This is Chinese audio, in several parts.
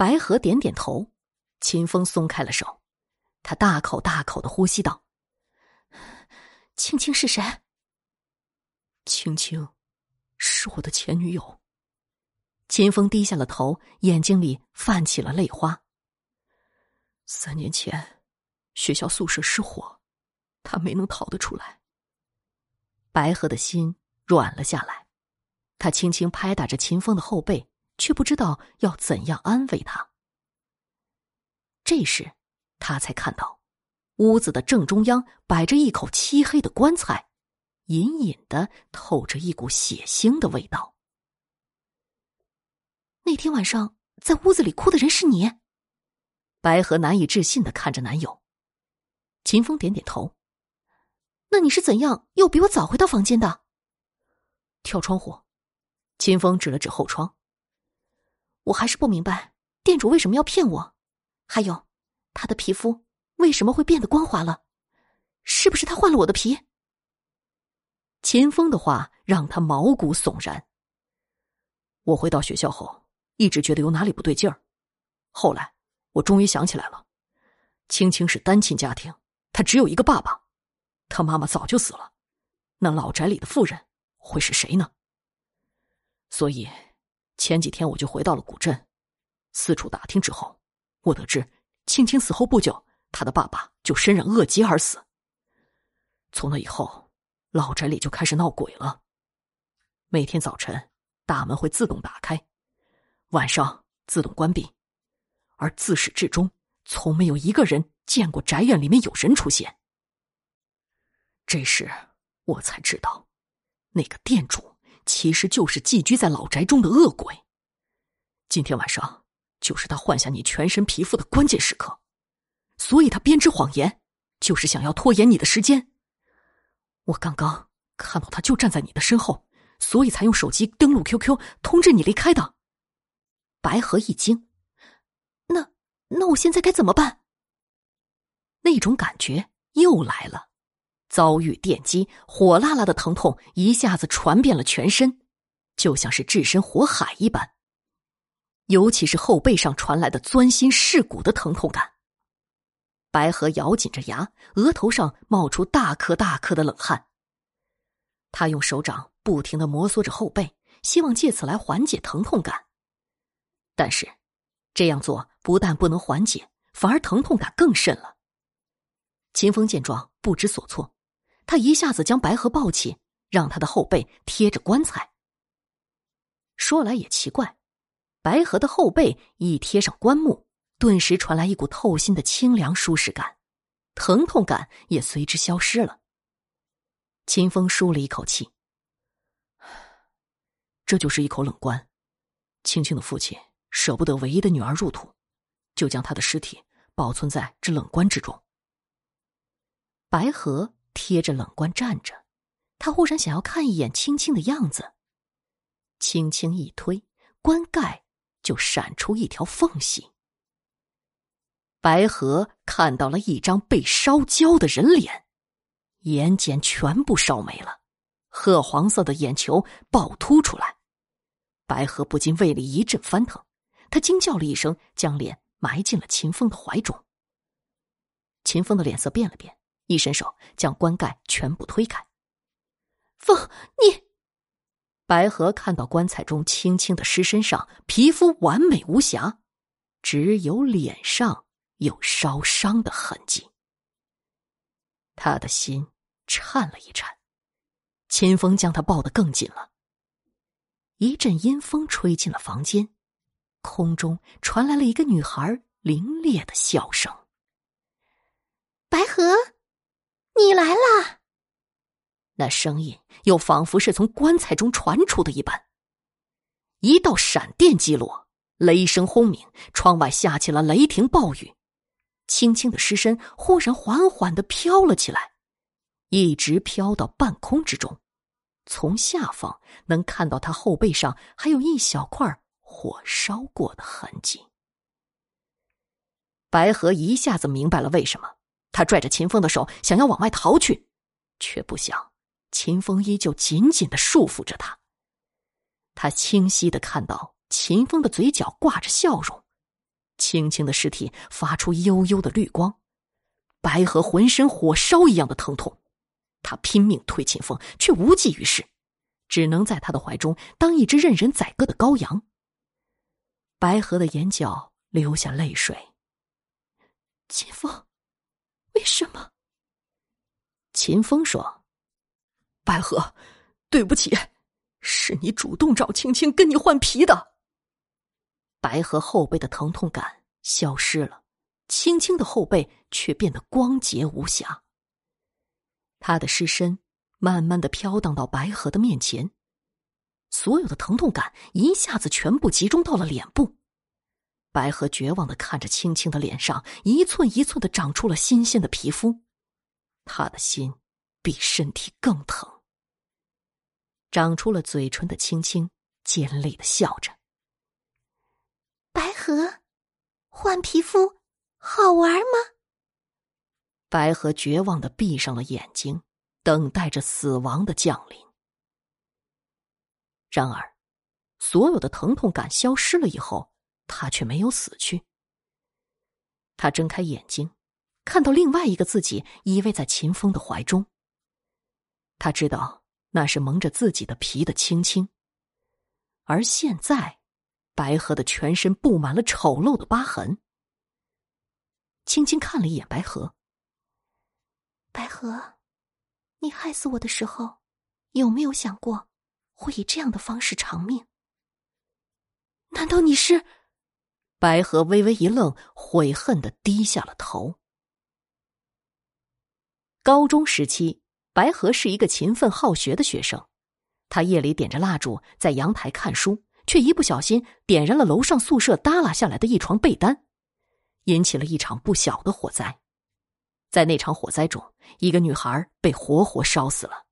白河点点头，秦风松开了手，他大口大口的呼吸道：“青青是谁？”“青青，是我的前女友。”秦风低下了头，眼睛里泛起了泪花。三年前，学校宿舍失火，他没能逃得出来。白河的心软了下来，他轻轻拍打着秦风的后背，却不知道要怎样安慰他。这时，他才看到，屋子的正中央摆着一口漆黑的棺材，隐隐的透着一股血腥的味道。那天晚上在屋子里哭的人是你？白河难以置信的看着男友。秦风点点头。那你是怎样又比我早回到房间的？跳窗户。秦风指了指后窗。我还是不明白店主为什么要骗我，还有他的皮肤为什么会变得光滑了？是不是他换了我的皮？秦风的话让他毛骨悚然。我回到学校后。一直觉得有哪里不对劲儿，后来我终于想起来了，青青是单亲家庭，她只有一个爸爸，她妈妈早就死了，那老宅里的妇人会是谁呢？所以前几天我就回到了古镇，四处打听之后，我得知青青死后不久，他的爸爸就身染恶疾而死。从那以后，老宅里就开始闹鬼了，每天早晨大门会自动打开。晚上自动关闭，而自始至终从没有一个人见过宅院里面有人出现。这时我才知道，那个店主其实就是寄居在老宅中的恶鬼。今天晚上就是他换下你全身皮肤的关键时刻，所以他编织谎言，就是想要拖延你的时间。我刚刚看到他就站在你的身后，所以才用手机登录 QQ 通知你离开的。白河一惊，那那我现在该怎么办？那种感觉又来了，遭遇电击，火辣辣的疼痛一下子传遍了全身，就像是置身火海一般。尤其是后背上传来的钻心噬骨的疼痛感。白河咬紧着牙，额头上冒出大颗大颗的冷汗。他用手掌不停的摩挲着后背，希望借此来缓解疼痛感。但是，这样做不但不能缓解，反而疼痛感更甚了。秦风见状不知所措，他一下子将白河抱起，让他的后背贴着棺材。说来也奇怪，白河的后背一贴上棺木，顿时传来一股透心的清凉舒适感，疼痛感也随之消失了。秦风舒了一口气，这就是一口冷棺，青青的父亲。舍不得唯一的女儿入土，就将她的尸体保存在这冷棺之中。白河贴着冷棺站着，他忽然想要看一眼青青的样子，轻轻一推，棺盖就闪出一条缝隙。白河看到了一张被烧焦的人脸，眼睑全部烧没了，褐黄色的眼球暴突出来，白河不禁胃里一阵翻腾。他惊叫了一声，将脸埋进了秦风的怀中。秦风的脸色变了变，一伸手将棺盖全部推开。风，你！白河看到棺材中青青的尸身上，皮肤完美无瑕，只有脸上有烧伤的痕迹。他的心颤了一颤，秦风将他抱得更紧了。一阵阴风吹进了房间。空中传来了一个女孩凌冽的笑声：“白河，你来啦！”那声音又仿佛是从棺材中传出的一般。一道闪电击落，雷声轰鸣，窗外下起了雷霆暴雨。青青的尸身忽然缓缓的飘了起来，一直飘到半空之中。从下方能看到他后背上还有一小块。火烧过的痕迹。白河一下子明白了为什么，他拽着秦风的手想要往外逃去，却不想秦风依旧紧紧的束缚着他。他清晰的看到秦风的嘴角挂着笑容，青青的尸体发出幽幽的绿光，白河浑身火烧一样的疼痛，他拼命推秦风，却无济于事，只能在他的怀中当一只任人宰割的羔羊。白河的眼角流下泪水。秦风，为什么？秦风说：“白河，对不起，是你主动找青青跟你换皮的。”白河后背的疼痛感消失了，青青的后背却变得光洁无瑕。他的尸身慢慢的飘荡到白河的面前，所有的疼痛感一下子全部集中到了脸部。白河绝望的看着青青的脸上一寸一寸的长出了新鲜的皮肤，他的心比身体更疼。长出了嘴唇的青青尖利的笑着。白河，换皮肤好玩吗？白河绝望的闭上了眼睛，等待着死亡的降临。然而，所有的疼痛感消失了以后，他却没有死去。他睁开眼睛，看到另外一个自己依偎在秦风的怀中。他知道那是蒙着自己的皮的青青，而现在。白河的全身布满了丑陋的疤痕。青青看了一眼白河，白河，你害死我的时候，有没有想过会以这样的方式偿命？难道你是？白河微微一愣，悔恨的低下了头。高中时期，白河是一个勤奋好学的学生，他夜里点着蜡烛在阳台看书。却一不小心点燃了楼上宿舍耷拉下来的一床被单，引起了一场不小的火灾。在那场火灾中，一个女孩被活活烧死了。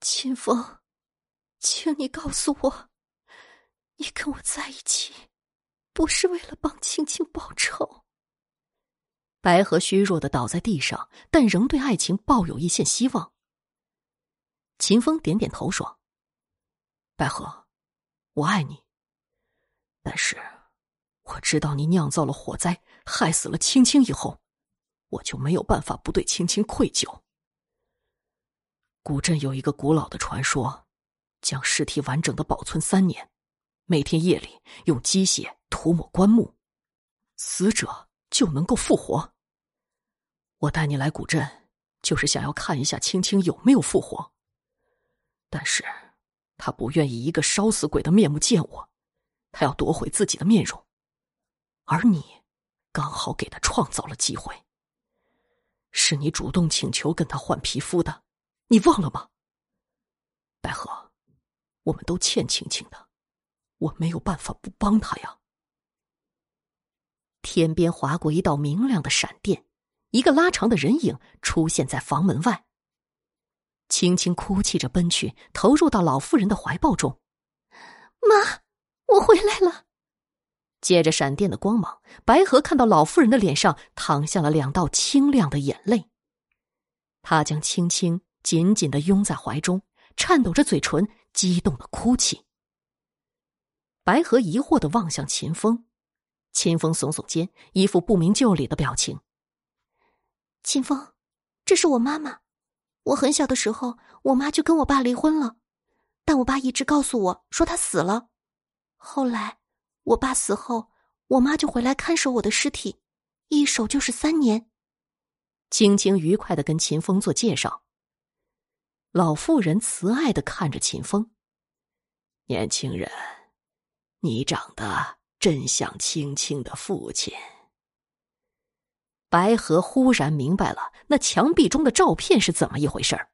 秦风，请你告诉我，你跟我在一起，不是为了帮青青报仇？白河虚弱的倒在地上，但仍对爱情抱有一线希望。秦风点点头说：“白河。”我爱你，但是我知道你酿造了火灾，害死了青青以后，我就没有办法不对青青愧疚。古镇有一个古老的传说，将尸体完整的保存三年，每天夜里用鸡血涂抹棺木，死者就能够复活。我带你来古镇，就是想要看一下青青有没有复活，但是。他不愿意一个烧死鬼的面目见我，他要夺回自己的面容，而你刚好给他创造了机会。是你主动请求跟他换皮肤的，你忘了吗？白河，我们都欠青青的，我没有办法不帮他呀。天边划过一道明亮的闪电，一个拉长的人影出现在房门外。青青哭泣着奔去，投入到老妇人的怀抱中。妈，我回来了。借着闪电的光芒，白河看到老妇人的脸上淌下了两道清亮的眼泪。他将青青紧紧的拥在怀中，颤抖着嘴唇，激动的哭泣。白河疑惑的望向秦风，秦风耸耸肩，一副不明就里的表情。秦风，这是我妈妈。我很小的时候，我妈就跟我爸离婚了，但我爸一直告诉我说他死了。后来，我爸死后，我妈就回来看守我的尸体，一守就是三年。青青愉快的跟秦风做介绍。老妇人慈爱的看着秦风，年轻人，你长得真像青青的父亲。白河忽然明白了那墙壁中的照片是怎么一回事儿，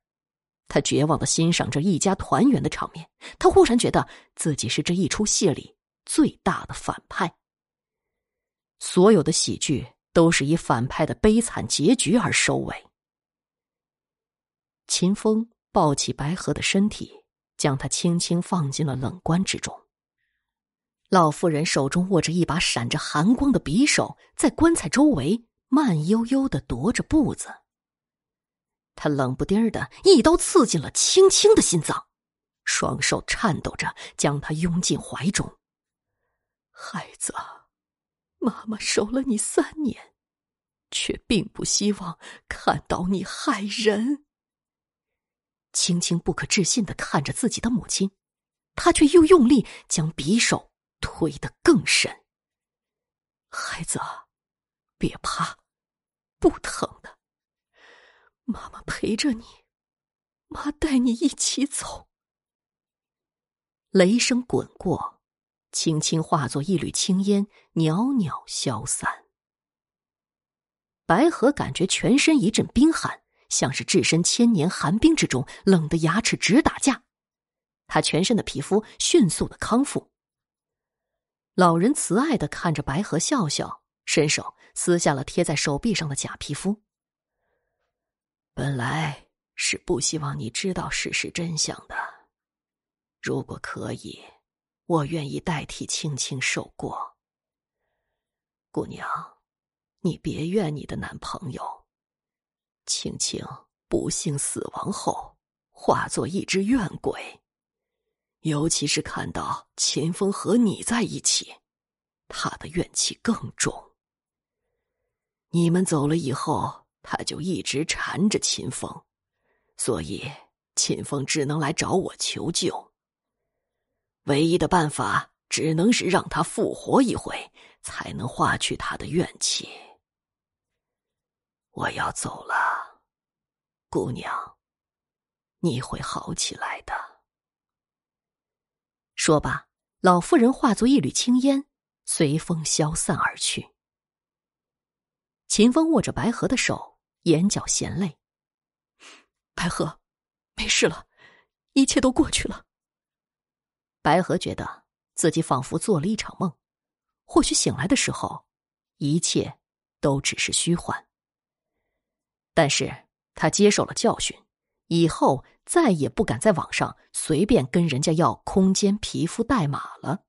他绝望的欣赏着一家团圆的场面。他忽然觉得自己是这一出戏里最大的反派。所有的喜剧都是以反派的悲惨结局而收尾。秦风抱起白河的身体，将他轻轻放进了冷棺之中。老妇人手中握着一把闪着寒光的匕首，在棺材周围。慢悠悠的踱着步子，他冷不丁的一刀刺进了青青的心脏，双手颤抖着将他拥进怀中。孩子，妈妈守了你三年，却并不希望看到你害人。青青不可置信的看着自己的母亲，他却又用力将匕首推得更深。孩子，别怕，不疼的。妈妈陪着你，妈带你一起走。雷声滚过，轻轻化作一缕青烟，袅袅消散。白河感觉全身一阵冰寒。像是置身千年寒冰之中，冷得牙齿直打架。他全身的皮肤迅速的康复。老人慈爱的看着白河笑笑，伸手撕下了贴在手臂上的假皮肤。本来是不希望你知道事实真相的。如果可以，我愿意代替青青受过。姑娘，你别怨你的男朋友。青青不幸死亡后，化作一只怨鬼。尤其是看到秦风和你在一起，他的怨气更重。你们走了以后，他就一直缠着秦风，所以秦风只能来找我求救。唯一的办法，只能是让他复活一回，才能化去他的怨气。我要走了，姑娘，你会好起来的。说罢，老妇人化作一缕青烟，随风消散而去。秦风握着白河的手，眼角含泪。白河，没事了，一切都过去了。白河觉得自己仿佛做了一场梦，或许醒来的时候，一切都只是虚幻。但是他接受了教训，以后再也不敢在网上随便跟人家要空间皮肤代码了。